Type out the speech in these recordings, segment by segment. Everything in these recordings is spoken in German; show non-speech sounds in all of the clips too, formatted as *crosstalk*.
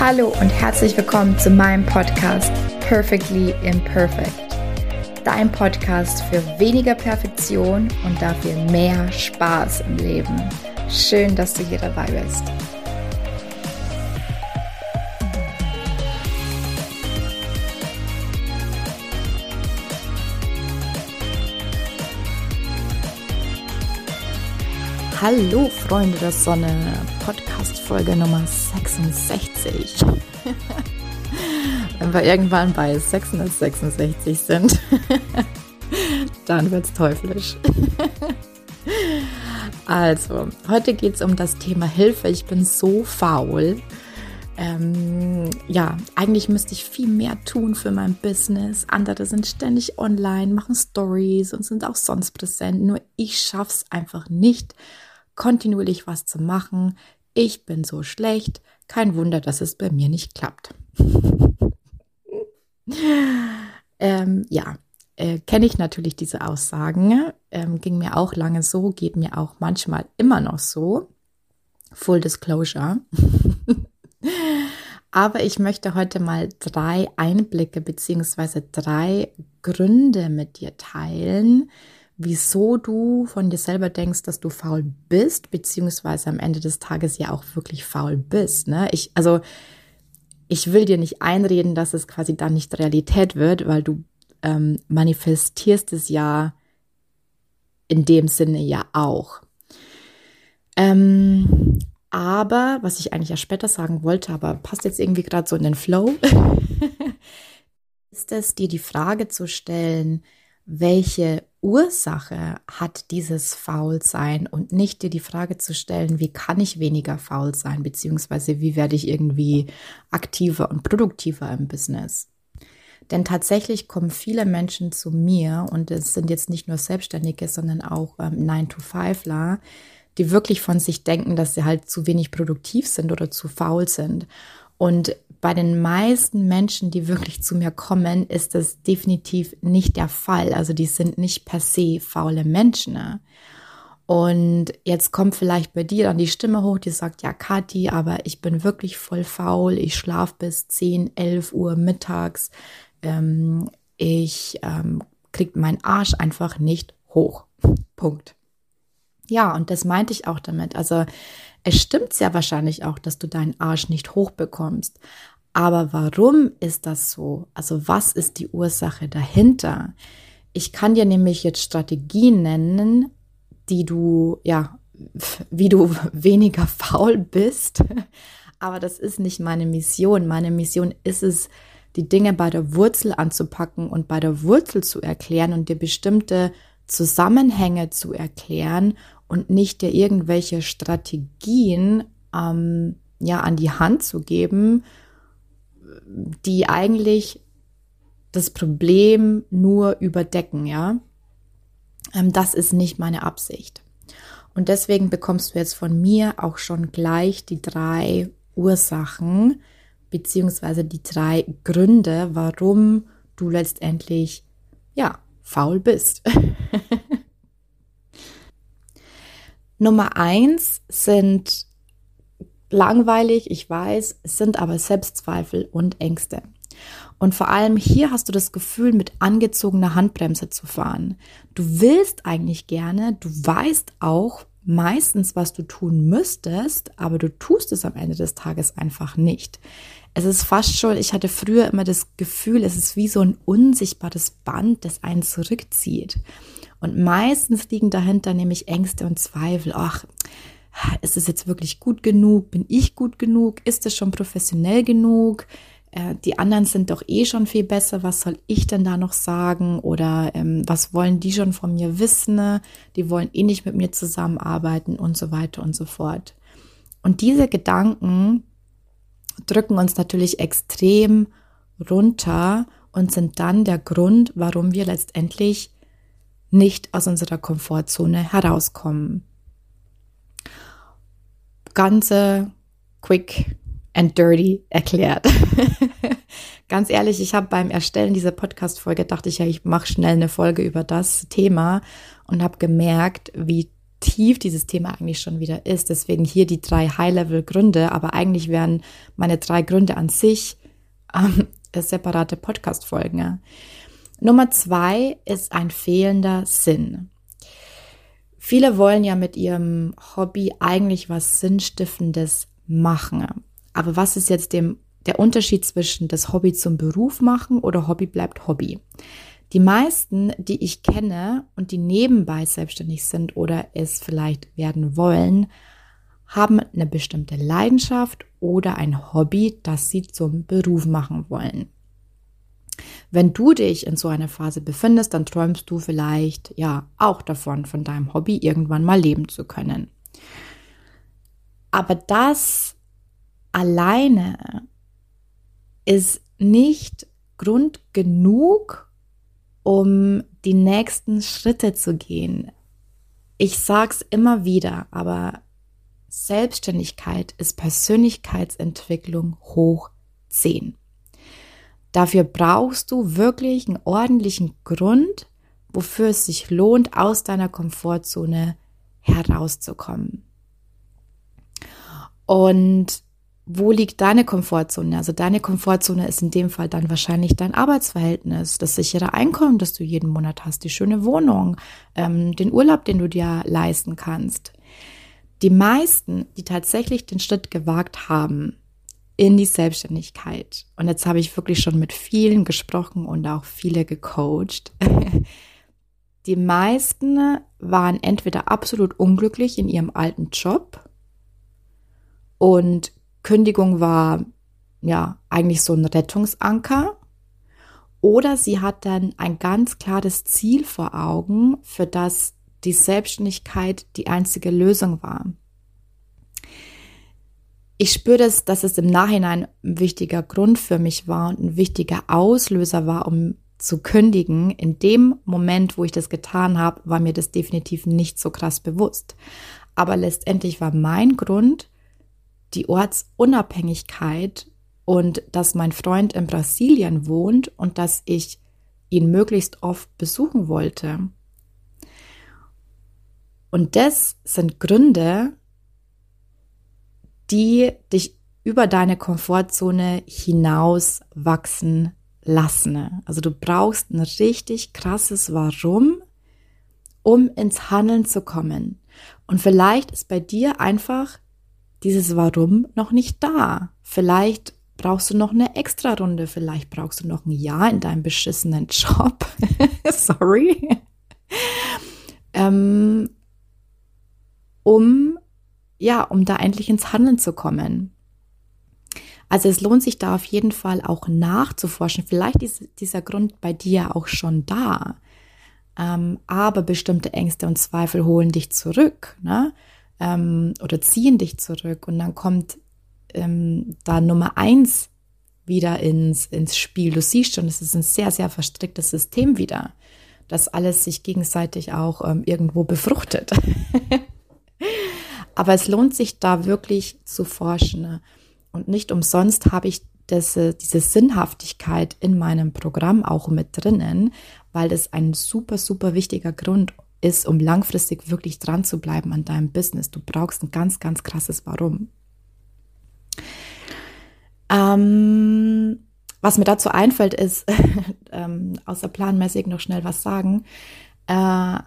Hallo und herzlich willkommen zu meinem Podcast Perfectly Imperfect. Dein Podcast für weniger Perfektion und dafür mehr Spaß im Leben. Schön, dass du hier dabei bist. Hallo Freunde der Sonne, Podcast Folge Nummer 66. *laughs* Wenn wir irgendwann bei 666 sind, *laughs* dann wird's teuflisch. *laughs* Also, heute geht es um das Thema Hilfe. Ich bin so faul. Ähm, ja, eigentlich müsste ich viel mehr tun für mein Business. Andere sind ständig online, machen Stories und sind auch sonst präsent. Nur ich schaff's einfach nicht kontinuierlich was zu machen. Ich bin so schlecht. Kein Wunder, dass es bei mir nicht klappt. *laughs* ähm, ja, äh, kenne ich natürlich diese Aussagen. Ähm, ging mir auch lange so, geht mir auch manchmal immer noch so. Full Disclosure. *laughs* Aber ich möchte heute mal drei Einblicke beziehungsweise drei Gründe mit dir teilen, wieso du von dir selber denkst, dass du faul bist, beziehungsweise am Ende des Tages ja auch wirklich faul bist. Ne? Ich, also, ich will dir nicht einreden, dass es quasi dann nicht Realität wird, weil du ähm, manifestierst es ja in dem Sinne ja auch. Ähm, aber, was ich eigentlich ja später sagen wollte, aber passt jetzt irgendwie gerade so in den Flow, *laughs* ist es, dir die Frage zu stellen, welche Ursache hat dieses Faulsein und nicht dir die Frage zu stellen, wie kann ich weniger faul sein, beziehungsweise wie werde ich irgendwie aktiver und produktiver im Business. Denn tatsächlich kommen viele Menschen zu mir und es sind jetzt nicht nur Selbstständige, sondern auch ähm, 9-to-5ler, die wirklich von sich denken, dass sie halt zu wenig produktiv sind oder zu faul sind. Und bei den meisten Menschen, die wirklich zu mir kommen, ist das definitiv nicht der Fall. Also die sind nicht per se faule Menschen. Ne? Und jetzt kommt vielleicht bei dir dann die Stimme hoch, die sagt, ja, Kathi, aber ich bin wirklich voll faul. Ich schlafe bis 10, 11 Uhr mittags. Ähm, ich ähm, krieg meinen Arsch einfach nicht hoch. *laughs* Punkt. Ja, und das meinte ich auch damit. Also es stimmt sehr wahrscheinlich auch, dass du deinen Arsch nicht hochbekommst. Aber warum ist das so? Also was ist die Ursache dahinter? Ich kann dir nämlich jetzt Strategien nennen, die du, ja, *laughs* wie du *laughs* weniger faul bist. *laughs* Aber das ist nicht meine Mission. Meine Mission ist es, die Dinge bei der Wurzel anzupacken und bei der Wurzel zu erklären und dir bestimmte Zusammenhänge zu erklären und nicht dir irgendwelche Strategien ähm, ja an die Hand zu geben, die eigentlich das Problem nur überdecken, ja. Ähm, das ist nicht meine Absicht. Und deswegen bekommst du jetzt von mir auch schon gleich die drei Ursachen beziehungsweise die drei Gründe, warum du letztendlich ja faul bist. *laughs* Nummer eins sind langweilig, ich weiß, sind aber Selbstzweifel und Ängste. Und vor allem hier hast du das Gefühl, mit angezogener Handbremse zu fahren. Du willst eigentlich gerne, du weißt auch meistens, was du tun müsstest, aber du tust es am Ende des Tages einfach nicht. Es ist fast schon, ich hatte früher immer das Gefühl, es ist wie so ein unsichtbares Band, das einen zurückzieht. Und meistens liegen dahinter nämlich Ängste und Zweifel. Ach, ist es jetzt wirklich gut genug? Bin ich gut genug? Ist es schon professionell genug? Äh, die anderen sind doch eh schon viel besser. Was soll ich denn da noch sagen? Oder ähm, was wollen die schon von mir wissen? Die wollen eh nicht mit mir zusammenarbeiten und so weiter und so fort. Und diese Gedanken drücken uns natürlich extrem runter und sind dann der Grund, warum wir letztendlich nicht aus unserer Komfortzone herauskommen. Ganze quick and dirty erklärt. *laughs* Ganz ehrlich, ich habe beim Erstellen dieser Podcast-Folge dachte ich ja, ich mache schnell eine Folge über das Thema und habe gemerkt, wie tief dieses Thema eigentlich schon wieder ist. Deswegen hier die drei High-Level-Gründe, aber eigentlich wären meine drei Gründe an sich ähm, *laughs* separate Podcast-Folgen. Ja. Nummer zwei ist ein fehlender Sinn. Viele wollen ja mit ihrem Hobby eigentlich was Sinnstiftendes machen. Aber was ist jetzt dem, der Unterschied zwischen das Hobby zum Beruf machen oder Hobby bleibt Hobby? Die meisten, die ich kenne und die nebenbei selbstständig sind oder es vielleicht werden wollen, haben eine bestimmte Leidenschaft oder ein Hobby, das sie zum Beruf machen wollen. Wenn du dich in so einer Phase befindest, dann träumst du vielleicht ja auch davon, von deinem Hobby irgendwann mal leben zu können. Aber das alleine ist nicht Grund genug, um die nächsten Schritte zu gehen. Ich sag's immer wieder, aber Selbstständigkeit ist Persönlichkeitsentwicklung hoch 10. Dafür brauchst du wirklich einen ordentlichen Grund, wofür es sich lohnt, aus deiner Komfortzone herauszukommen. Und wo liegt deine Komfortzone? Also deine Komfortzone ist in dem Fall dann wahrscheinlich dein Arbeitsverhältnis, das sichere Einkommen, das du jeden Monat hast, die schöne Wohnung, ähm, den Urlaub, den du dir leisten kannst. Die meisten, die tatsächlich den Schritt gewagt haben in die Selbstständigkeit, und jetzt habe ich wirklich schon mit vielen gesprochen und auch viele gecoacht, *laughs* die meisten waren entweder absolut unglücklich in ihrem alten Job und Kündigung war ja eigentlich so ein Rettungsanker. Oder sie hat dann ein ganz klares Ziel vor Augen, für das die Selbstständigkeit die einzige Lösung war. Ich spüre das, dass es im Nachhinein ein wichtiger Grund für mich war und ein wichtiger Auslöser war, um zu kündigen. In dem Moment, wo ich das getan habe, war mir das definitiv nicht so krass bewusst. Aber letztendlich war mein Grund, die Ortsunabhängigkeit und dass mein Freund in Brasilien wohnt und dass ich ihn möglichst oft besuchen wollte. Und das sind Gründe, die dich über deine Komfortzone hinaus wachsen lassen. Also du brauchst ein richtig krasses Warum, um ins Handeln zu kommen. Und vielleicht ist bei dir einfach dieses Warum noch nicht da. Vielleicht brauchst du noch eine extra Runde, vielleicht brauchst du noch ein Jahr in deinem beschissenen Job. *laughs* Sorry. ähm, um, ja, um da endlich ins Handeln zu kommen. Also es lohnt sich da auf jeden Fall auch nachzuforschen. Vielleicht ist dieser Grund bei dir auch schon da. Ähm, aber bestimmte Ängste und Zweifel holen dich zurück. Ne? Ähm, oder ziehen dich zurück und dann kommt ähm, da Nummer eins wieder ins, ins Spiel. Du siehst schon, es ist ein sehr, sehr verstricktes System wieder, das alles sich gegenseitig auch ähm, irgendwo befruchtet. *laughs* Aber es lohnt sich da wirklich zu forschen. Ne? Und nicht umsonst habe ich das, diese Sinnhaftigkeit in meinem Programm auch mit drinnen, weil das ein super, super wichtiger Grund ist, um langfristig wirklich dran zu bleiben an deinem Business. Du brauchst ein ganz, ganz krasses Warum. Ähm, was mir dazu einfällt, ist, *laughs* ähm, außer planmäßig noch schnell was sagen. Äh,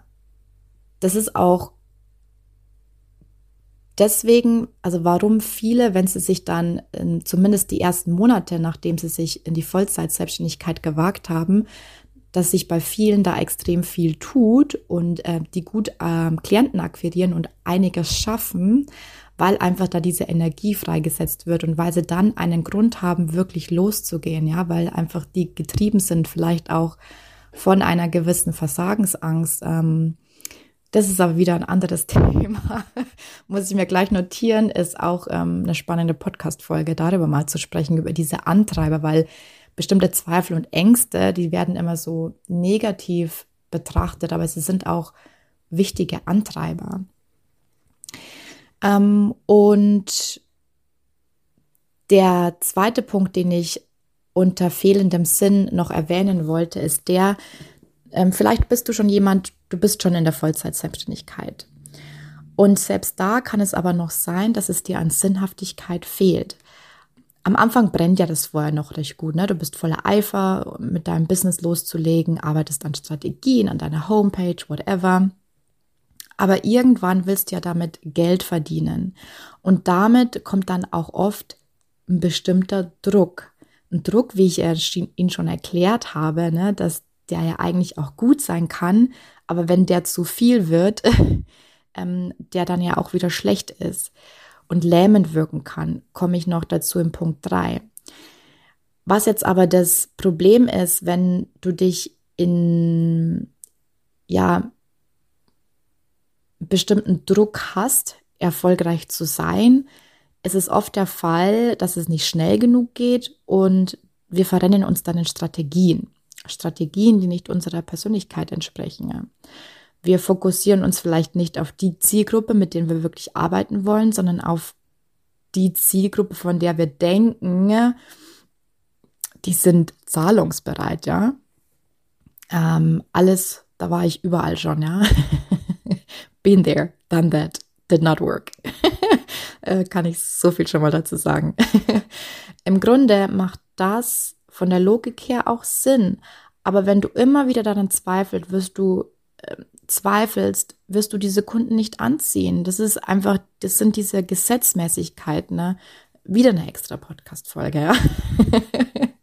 das ist auch deswegen, also warum viele, wenn sie sich dann in, zumindest die ersten Monate, nachdem sie sich in die Vollzeit-Selbstständigkeit gewagt haben, dass sich bei vielen da extrem viel tut und äh, die gut äh, Klienten akquirieren und einiges schaffen, weil einfach da diese Energie freigesetzt wird und weil sie dann einen Grund haben, wirklich loszugehen, ja, weil einfach die getrieben sind, vielleicht auch von einer gewissen Versagensangst. Ähm, das ist aber wieder ein anderes *laughs* Thema. Muss ich mir gleich notieren, ist auch ähm, eine spannende Podcast-Folge, darüber mal zu sprechen, über diese Antreiber, weil bestimmte Zweifel und Ängste, die werden immer so negativ betrachtet, aber sie sind auch wichtige Antreiber. Ähm, und der zweite Punkt, den ich unter fehlendem Sinn noch erwähnen wollte, ist der, ähm, vielleicht bist du schon jemand, du bist schon in der Vollzeit-Selbstständigkeit. Und selbst da kann es aber noch sein, dass es dir an Sinnhaftigkeit fehlt. Am Anfang brennt ja das vorher noch recht gut. Ne? Du bist voller Eifer, mit deinem Business loszulegen, arbeitest an Strategien, an deiner Homepage, whatever. Aber irgendwann willst du ja damit Geld verdienen. Und damit kommt dann auch oft ein bestimmter Druck. Ein Druck, wie ich ihn schon erklärt habe, ne, dass der ja eigentlich auch gut sein kann, aber wenn der zu viel wird, *laughs* ähm, der dann ja auch wieder schlecht ist und lähmend wirken kann, komme ich noch dazu im Punkt 3. Was jetzt aber das Problem ist, wenn du dich in ja bestimmten Druck hast, erfolgreich zu sein, ist es oft der Fall, dass es nicht schnell genug geht und wir verrennen uns dann in Strategien. Strategien, die nicht unserer Persönlichkeit entsprechen. Wir fokussieren uns vielleicht nicht auf die Zielgruppe, mit denen wir wirklich arbeiten wollen, sondern auf die Zielgruppe, von der wir denken, die sind zahlungsbereit, ja. Ähm, alles, da war ich überall schon, ja. *laughs* Been there, done that, did not work. *laughs* äh, kann ich so viel schon mal dazu sagen. *laughs* Im Grunde macht das von der Logik her auch Sinn. Aber wenn du immer wieder daran zweifelst, wirst du äh, zweifelst, wirst du diese Kunden nicht anziehen. Das ist einfach, das sind diese Gesetzmäßigkeiten. Ne? Wieder eine extra Podcast-Folge, ja. *laughs*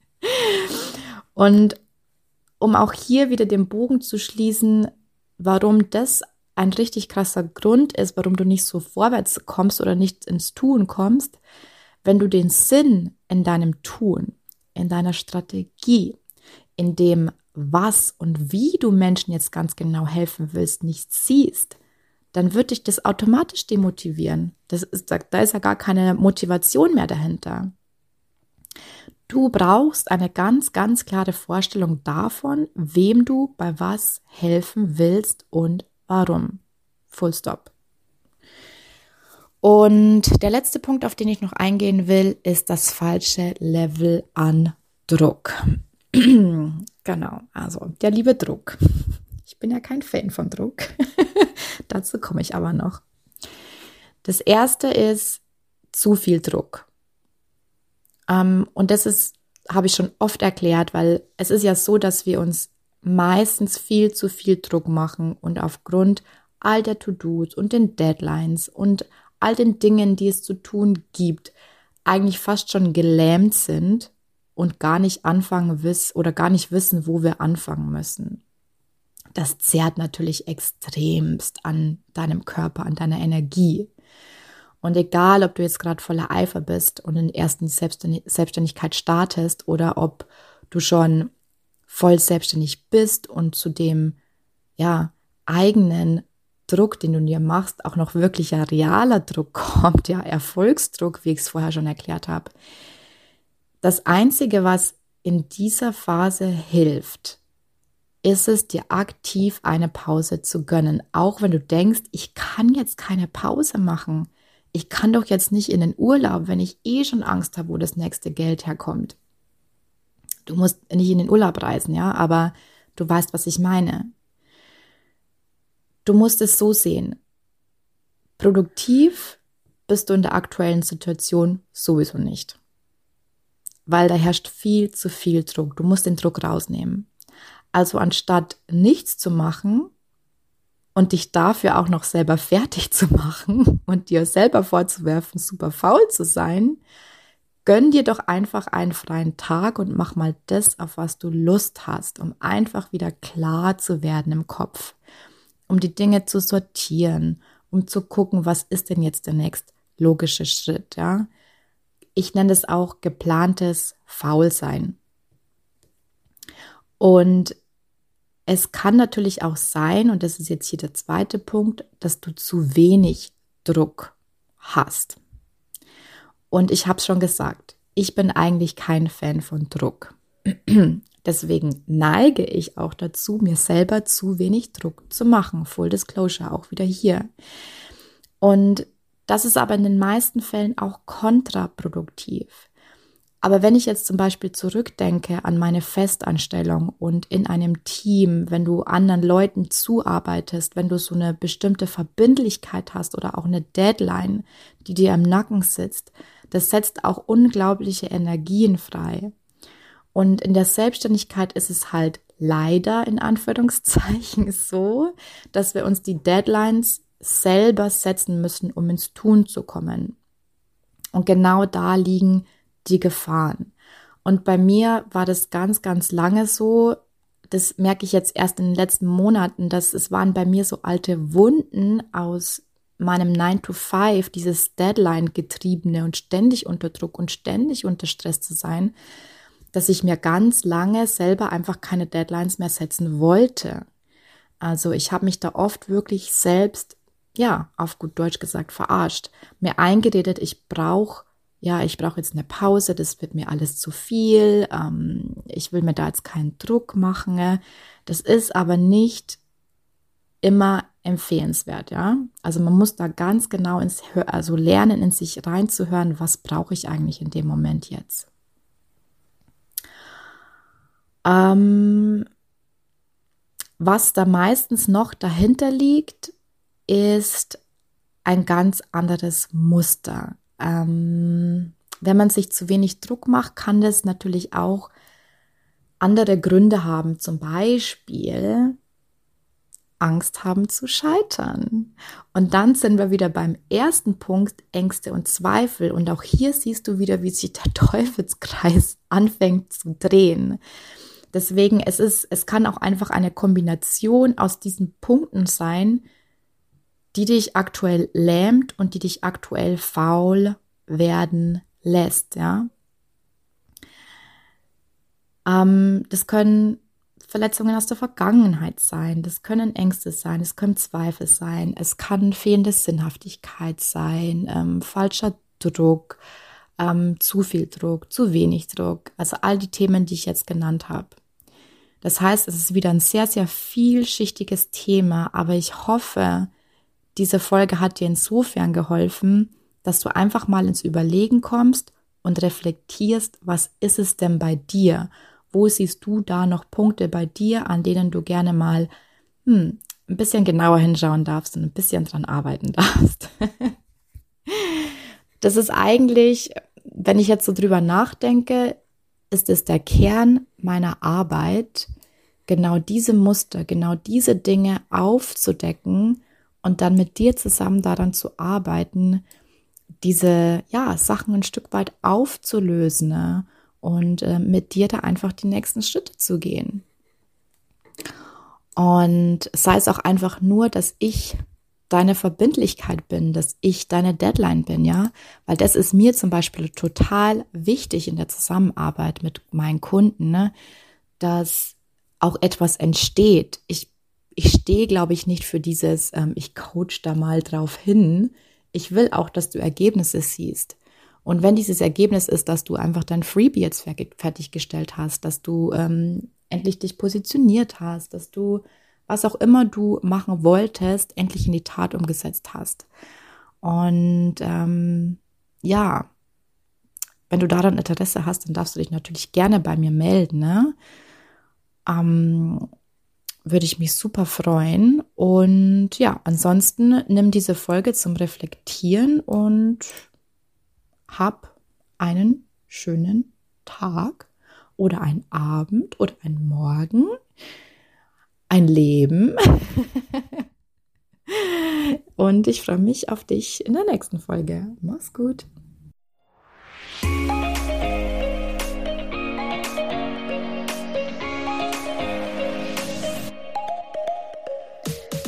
Und um auch hier wieder den Bogen zu schließen, warum das ein richtig krasser Grund ist, warum du nicht so vorwärts kommst oder nicht ins Tun kommst, wenn du den Sinn in deinem Tun, in deiner Strategie, in dem, was und wie du Menschen jetzt ganz genau helfen willst, nicht siehst, dann wird dich das automatisch demotivieren. Das ist, da ist ja gar keine Motivation mehr dahinter. Du brauchst eine ganz, ganz klare Vorstellung davon, wem du bei was helfen willst und warum. Full stop. Und der letzte Punkt, auf den ich noch eingehen will, ist das falsche Level an Druck. *clears throat* *clears throat* genau, also der liebe Druck. Ich bin ja kein Fan von Druck. *laughs* Dazu komme ich aber noch. Das erste ist zu viel Druck. Ähm, und das ist, habe ich schon oft erklärt, weil es ist ja so, dass wir uns meistens viel zu viel Druck machen und aufgrund all der To-Dos und den Deadlines und all den Dingen, die es zu tun gibt, eigentlich fast schon gelähmt sind und gar nicht anfangen wissen oder gar nicht wissen, wo wir anfangen müssen. Das zehrt natürlich extremst an deinem Körper, an deiner Energie. Und egal, ob du jetzt gerade voller Eifer bist und in ersten Selbstständigkeit startest oder ob du schon voll selbstständig bist und zu dem ja eigenen Druck, den du dir machst, auch noch wirklicher realer Druck *laughs* kommt, ja Erfolgsdruck, wie ich es vorher schon erklärt habe, das Einzige, was in dieser Phase hilft, ist es, dir aktiv eine Pause zu gönnen. Auch wenn du denkst, ich kann jetzt keine Pause machen. Ich kann doch jetzt nicht in den Urlaub, wenn ich eh schon Angst habe, wo das nächste Geld herkommt. Du musst nicht in den Urlaub reisen, ja, aber du weißt, was ich meine. Du musst es so sehen. Produktiv bist du in der aktuellen Situation sowieso nicht weil da herrscht viel zu viel Druck. Du musst den Druck rausnehmen. Also anstatt nichts zu machen und dich dafür auch noch selber fertig zu machen *laughs* und dir selber vorzuwerfen, super faul zu sein, gönn dir doch einfach einen freien Tag und mach mal das, auf was du Lust hast, um einfach wieder klar zu werden im Kopf, um die Dinge zu sortieren, um zu gucken, was ist denn jetzt der nächste logische Schritt, ja? Ich nenne es auch geplantes Faulsein. Und es kann natürlich auch sein, und das ist jetzt hier der zweite Punkt, dass du zu wenig Druck hast. Und ich habe es schon gesagt, ich bin eigentlich kein Fan von Druck. *clears throat* Deswegen neige ich auch dazu, mir selber zu wenig Druck zu machen. Full Disclosure auch wieder hier. Und das ist aber in den meisten Fällen auch kontraproduktiv. Aber wenn ich jetzt zum Beispiel zurückdenke an meine Festanstellung und in einem Team, wenn du anderen Leuten zuarbeitest, wenn du so eine bestimmte Verbindlichkeit hast oder auch eine Deadline, die dir im Nacken sitzt, das setzt auch unglaubliche Energien frei. Und in der Selbstständigkeit ist es halt leider in Anführungszeichen *laughs* so, dass wir uns die Deadlines selber setzen müssen, um ins Tun zu kommen. Und genau da liegen die Gefahren. Und bei mir war das ganz, ganz lange so. Das merke ich jetzt erst in den letzten Monaten, dass es waren bei mir so alte Wunden aus meinem 9 to 5, dieses Deadline getriebene und ständig unter Druck und ständig unter Stress zu sein, dass ich mir ganz lange selber einfach keine Deadlines mehr setzen wollte. Also ich habe mich da oft wirklich selbst, ja, auf gut Deutsch gesagt, verarscht. Mir eingeredet, ich brauche ja, ich brauche jetzt eine Pause, das wird mir alles zu viel, ähm, ich will mir da jetzt keinen Druck machen. Das ist aber nicht immer empfehlenswert, ja. Also man muss da ganz genau ins, also lernen, in sich reinzuhören, was brauche ich eigentlich in dem Moment jetzt. Ähm, was da meistens noch dahinter liegt, ist ein ganz anderes Muster. Ähm, wenn man sich zu wenig Druck macht, kann das natürlich auch andere Gründe haben. Zum Beispiel Angst haben zu scheitern. Und dann sind wir wieder beim ersten Punkt, Ängste und Zweifel. Und auch hier siehst du wieder, wie sich der *laughs* Teufelskreis anfängt zu drehen. Deswegen, es ist, es kann auch einfach eine Kombination aus diesen Punkten sein, die dich aktuell lähmt und die dich aktuell faul werden lässt, ja. Ähm, das können Verletzungen aus der Vergangenheit sein, das können Ängste sein, es können Zweifel sein, es kann fehlende Sinnhaftigkeit sein, ähm, falscher Druck, ähm, zu viel Druck, zu wenig Druck, also all die Themen, die ich jetzt genannt habe. Das heißt, es ist wieder ein sehr, sehr vielschichtiges Thema, aber ich hoffe, diese Folge hat dir insofern geholfen, dass du einfach mal ins Überlegen kommst und reflektierst, was ist es denn bei dir? Wo siehst du da noch Punkte bei dir, an denen du gerne mal hm, ein bisschen genauer hinschauen darfst und ein bisschen dran arbeiten *laughs* darfst? das ist eigentlich, wenn ich jetzt so drüber nachdenke, ist es der Kern meiner Arbeit, genau diese Muster, genau diese Dinge aufzudecken und dann mit dir zusammen daran zu arbeiten, diese ja, Sachen ein Stück weit aufzulösen ne? und äh, mit dir da einfach die nächsten Schritte zu gehen. Und sei es auch einfach nur, dass ich deine Verbindlichkeit bin, dass ich deine Deadline bin, ja, weil das ist mir zum Beispiel total wichtig in der Zusammenarbeit mit meinen Kunden, ne? dass auch etwas entsteht. Ich ich stehe, glaube ich, nicht für dieses, ähm, ich coach da mal drauf hin. Ich will auch, dass du Ergebnisse siehst. Und wenn dieses Ergebnis ist, dass du einfach dein Freebie jetzt fertiggestellt hast, dass du ähm, endlich dich positioniert hast, dass du was auch immer du machen wolltest, endlich in die Tat umgesetzt hast. Und ähm, ja, wenn du daran Interesse hast, dann darfst du dich natürlich gerne bei mir melden. Ne? Ähm, würde ich mich super freuen. Und ja, ansonsten nimm diese Folge zum Reflektieren und hab einen schönen Tag oder einen Abend oder einen Morgen, ein Leben. *laughs* und ich freue mich auf dich in der nächsten Folge. Mach's gut.